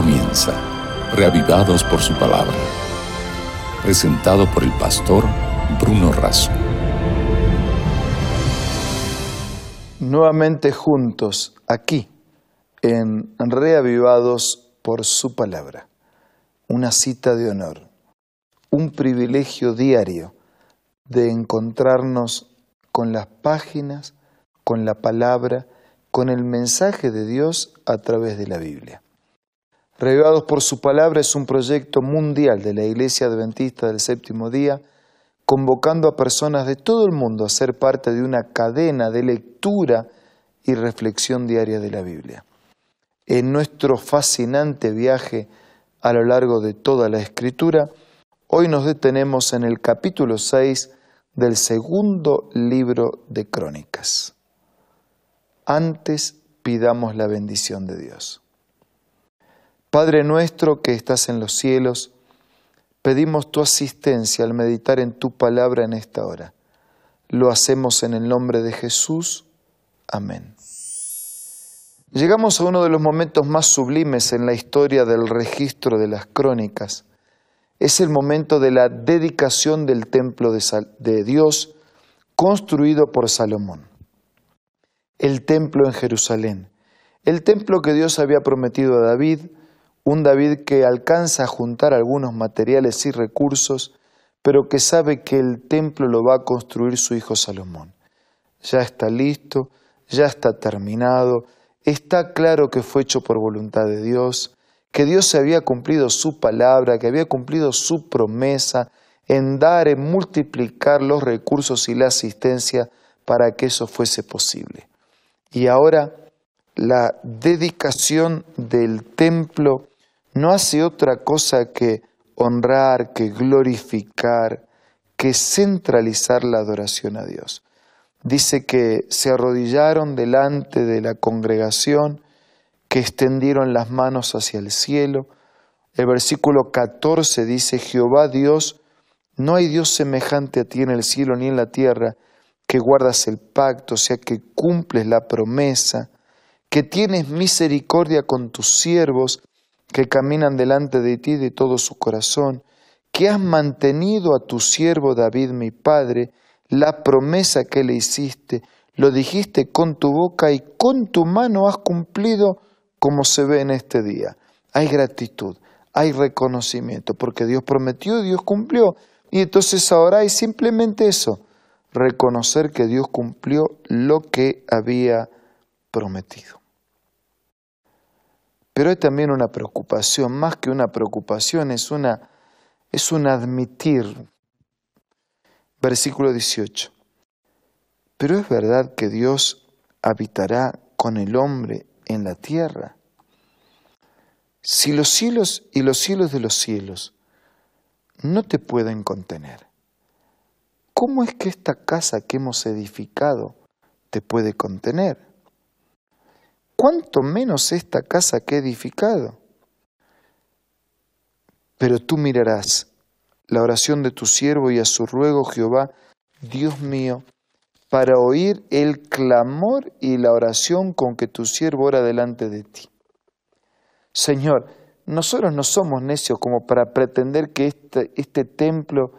comienza, reavivados por su palabra. Presentado por el pastor Bruno Razo. Nuevamente juntos, aquí, en Reavivados por su palabra. Una cita de honor, un privilegio diario de encontrarnos con las páginas, con la palabra, con el mensaje de Dios a través de la Biblia. Regados por su palabra es un proyecto mundial de la Iglesia Adventista del Séptimo Día, convocando a personas de todo el mundo a ser parte de una cadena de lectura y reflexión diaria de la Biblia. En nuestro fascinante viaje a lo largo de toda la Escritura, hoy nos detenemos en el capítulo 6 del segundo libro de Crónicas antes pidamos la bendición de Dios. Padre nuestro que estás en los cielos, pedimos tu asistencia al meditar en tu palabra en esta hora. Lo hacemos en el nombre de Jesús. Amén. Llegamos a uno de los momentos más sublimes en la historia del registro de las crónicas. Es el momento de la dedicación del templo de, Dios construido por Salomón el templo en Jerusalén, el templo que Dios había prometido a David, un David que alcanza a juntar algunos materiales y recursos, pero que sabe que el templo lo va a construir su hijo Salomón. Ya está listo, ya está terminado, está claro que fue hecho por voluntad de Dios, que Dios había cumplido su palabra, que había cumplido su promesa en dar, en multiplicar los recursos y la asistencia para que eso fuese posible. Y ahora la dedicación del templo no hace otra cosa que honrar, que glorificar, que centralizar la adoración a Dios. Dice que se arrodillaron delante de la congregación, que extendieron las manos hacia el cielo. El versículo 14 dice, Jehová Dios, no hay Dios semejante a ti en el cielo ni en la tierra, que guardas el pacto, o sea, que cumples la promesa, que tienes misericordia con tus siervos que caminan delante de ti de todo su corazón, que has mantenido a tu siervo David mi padre, la promesa que le hiciste, lo dijiste con tu boca y con tu mano has cumplido como se ve en este día. Hay gratitud, hay reconocimiento, porque Dios prometió, Dios cumplió. Y entonces ahora hay simplemente eso, reconocer que Dios cumplió lo que había prometido. Pero hay también una preocupación, más que una preocupación, es, una, es un admitir. Versículo 18. Pero es verdad que Dios habitará con el hombre en la tierra. Si los cielos y los cielos de los cielos no te pueden contener, ¿cómo es que esta casa que hemos edificado te puede contener? ¿Cuánto menos esta casa que he edificado? Pero tú mirarás la oración de tu siervo y a su ruego, Jehová, Dios mío, para oír el clamor y la oración con que tu siervo ora delante de ti. Señor, nosotros no somos necios como para pretender que este, este templo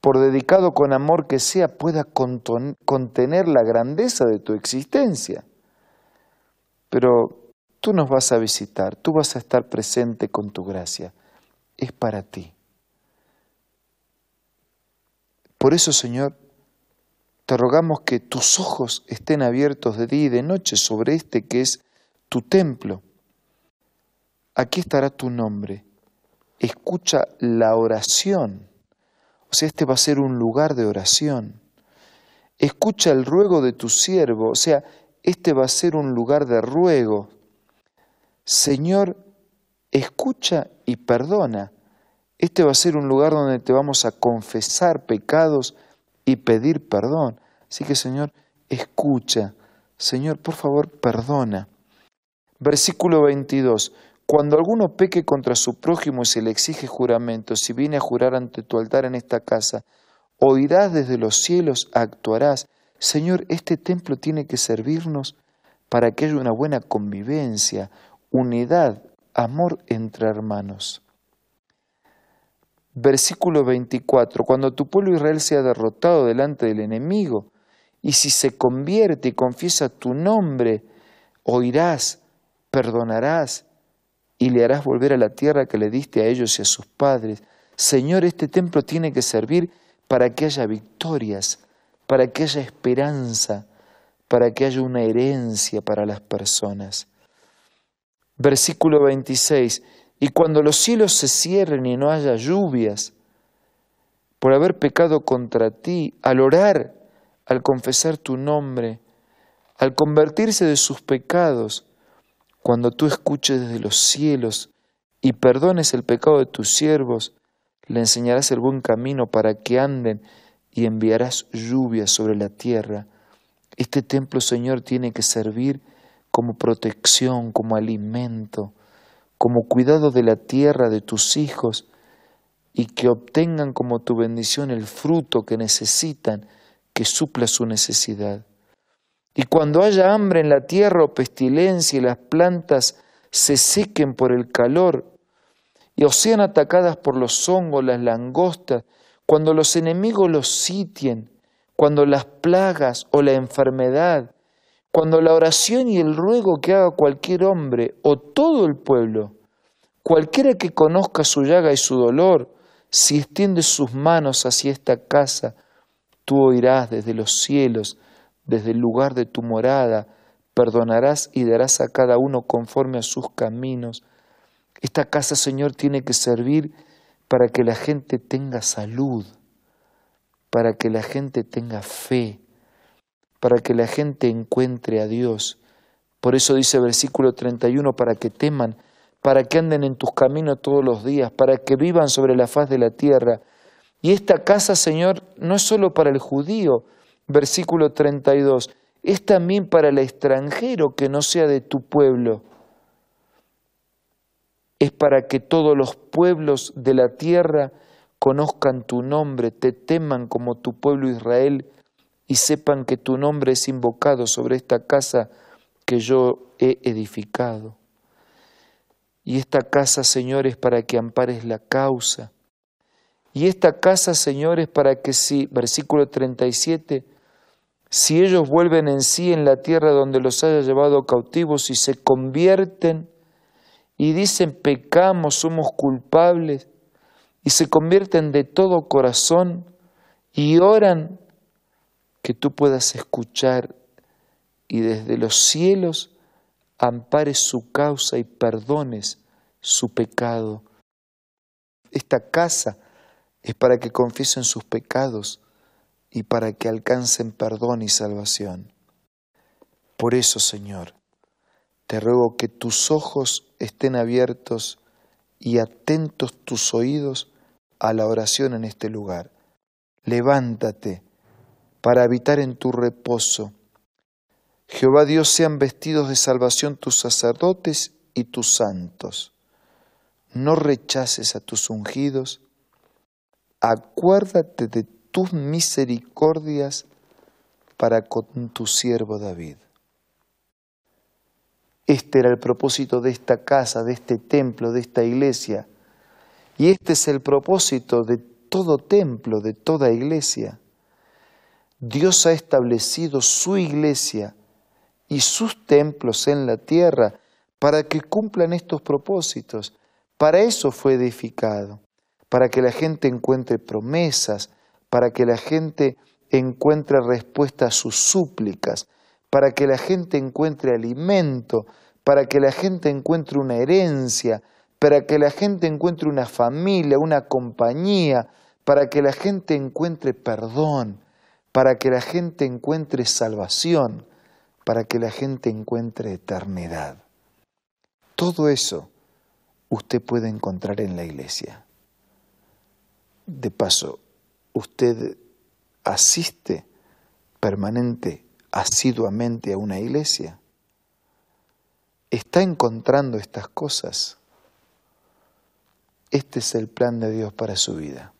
por dedicado con amor que sea, pueda contener la grandeza de tu existencia. Pero tú nos vas a visitar, tú vas a estar presente con tu gracia. Es para ti. Por eso, Señor, te rogamos que tus ojos estén abiertos de día y de noche sobre este que es tu templo. Aquí estará tu nombre. Escucha la oración o sea, este va a ser un lugar de oración. Escucha el ruego de tu siervo, o sea, este va a ser un lugar de ruego. Señor, escucha y perdona. Este va a ser un lugar donde te vamos a confesar pecados y pedir perdón. Así que, Señor, escucha. Señor, por favor, perdona. Versículo 22. Cuando alguno peque contra su prójimo y se le exige juramento, si viene a jurar ante tu altar en esta casa, oirás desde los cielos, actuarás. Señor, este templo tiene que servirnos para que haya una buena convivencia, unidad amor entre hermanos. Versículo 24, cuando tu pueblo Israel sea derrotado delante del enemigo, y si se convierte y confiesa tu nombre, oirás, perdonarás y le harás volver a la tierra que le diste a ellos y a sus padres. Señor, este templo tiene que servir para que haya victorias, para que haya esperanza, para que haya una herencia para las personas. Versículo 26. Y cuando los cielos se cierren y no haya lluvias, por haber pecado contra ti, al orar, al confesar tu nombre, al convertirse de sus pecados, cuando tú escuches desde los cielos y perdones el pecado de tus siervos, le enseñarás el buen camino para que anden y enviarás lluvia sobre la tierra. Este templo, Señor, tiene que servir como protección, como alimento, como cuidado de la tierra de tus hijos y que obtengan como tu bendición el fruto que necesitan, que supla su necesidad. Y cuando haya hambre en la tierra o pestilencia y las plantas se sequen por el calor, y o sean atacadas por los hongos, las langostas, cuando los enemigos los sitien, cuando las plagas o la enfermedad, cuando la oración y el ruego que haga cualquier hombre o todo el pueblo, cualquiera que conozca su llaga y su dolor, si extiende sus manos hacia esta casa, tú oirás desde los cielos, desde el lugar de tu morada, perdonarás y darás a cada uno conforme a sus caminos. Esta casa, Señor, tiene que servir para que la gente tenga salud, para que la gente tenga fe, para que la gente encuentre a Dios. Por eso dice el versículo 31, para que teman, para que anden en tus caminos todos los días, para que vivan sobre la faz de la tierra. Y esta casa, Señor, no es solo para el judío, versículo 32, es también para el extranjero que no sea de tu pueblo es para que todos los pueblos de la tierra conozcan tu nombre, te teman como tu pueblo Israel y sepan que tu nombre es invocado sobre esta casa que yo he edificado. Y esta casa, Señor, es para que ampares la causa. Y esta casa, Señor, es para que si, versículo 37, si ellos vuelven en sí en la tierra donde los haya llevado cautivos y se convierten y dicen pecamos, somos culpables y se convierten de todo corazón y oran que tú puedas escuchar y desde los cielos ampares su causa y perdones su pecado. Esta casa es para que confiesen sus pecados y para que alcancen perdón y salvación. Por eso, Señor, te ruego que tus ojos estén abiertos y atentos tus oídos a la oración en este lugar. Levántate para habitar en tu reposo. Jehová Dios sean vestidos de salvación tus sacerdotes y tus santos. No rechaces a tus ungidos. Acuérdate de tus misericordias para con tu siervo David. Este era el propósito de esta casa, de este templo, de esta iglesia. Y este es el propósito de todo templo, de toda iglesia. Dios ha establecido su iglesia y sus templos en la tierra para que cumplan estos propósitos. Para eso fue edificado, para que la gente encuentre promesas, para que la gente encuentre respuesta a sus súplicas, para que la gente encuentre alimento, para que la gente encuentre una herencia, para que la gente encuentre una familia, una compañía, para que la gente encuentre perdón, para que la gente encuentre salvación, para que la gente encuentre eternidad. Todo eso usted puede encontrar en la iglesia. De paso, usted asiste permanente asiduamente a una iglesia? ¿Está encontrando estas cosas? Este es el plan de Dios para su vida.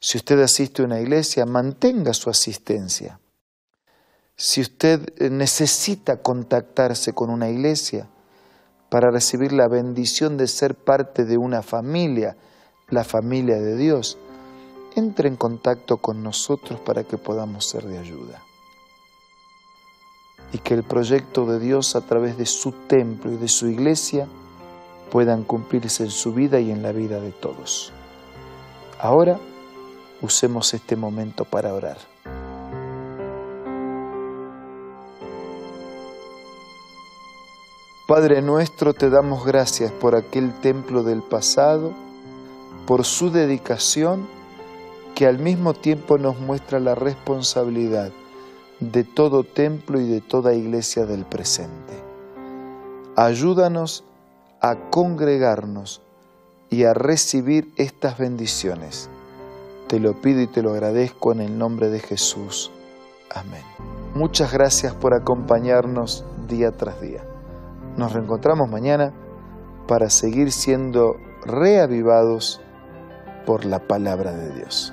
Si usted asiste a una iglesia, mantenga su asistencia. Si usted necesita contactarse con una iglesia, para recibir la bendición de ser parte de una familia, la familia de Dios, entre en contacto con nosotros para que podamos ser de ayuda. Y que el proyecto de Dios a través de su templo y de su iglesia puedan cumplirse en su vida y en la vida de todos. Ahora usemos este momento para orar. Padre nuestro, te damos gracias por aquel templo del pasado, por su dedicación, que al mismo tiempo nos muestra la responsabilidad de todo templo y de toda iglesia del presente. Ayúdanos a congregarnos y a recibir estas bendiciones. Te lo pido y te lo agradezco en el nombre de Jesús. Amén. Muchas gracias por acompañarnos día tras día. Nos reencontramos mañana para seguir siendo reavivados por la palabra de Dios.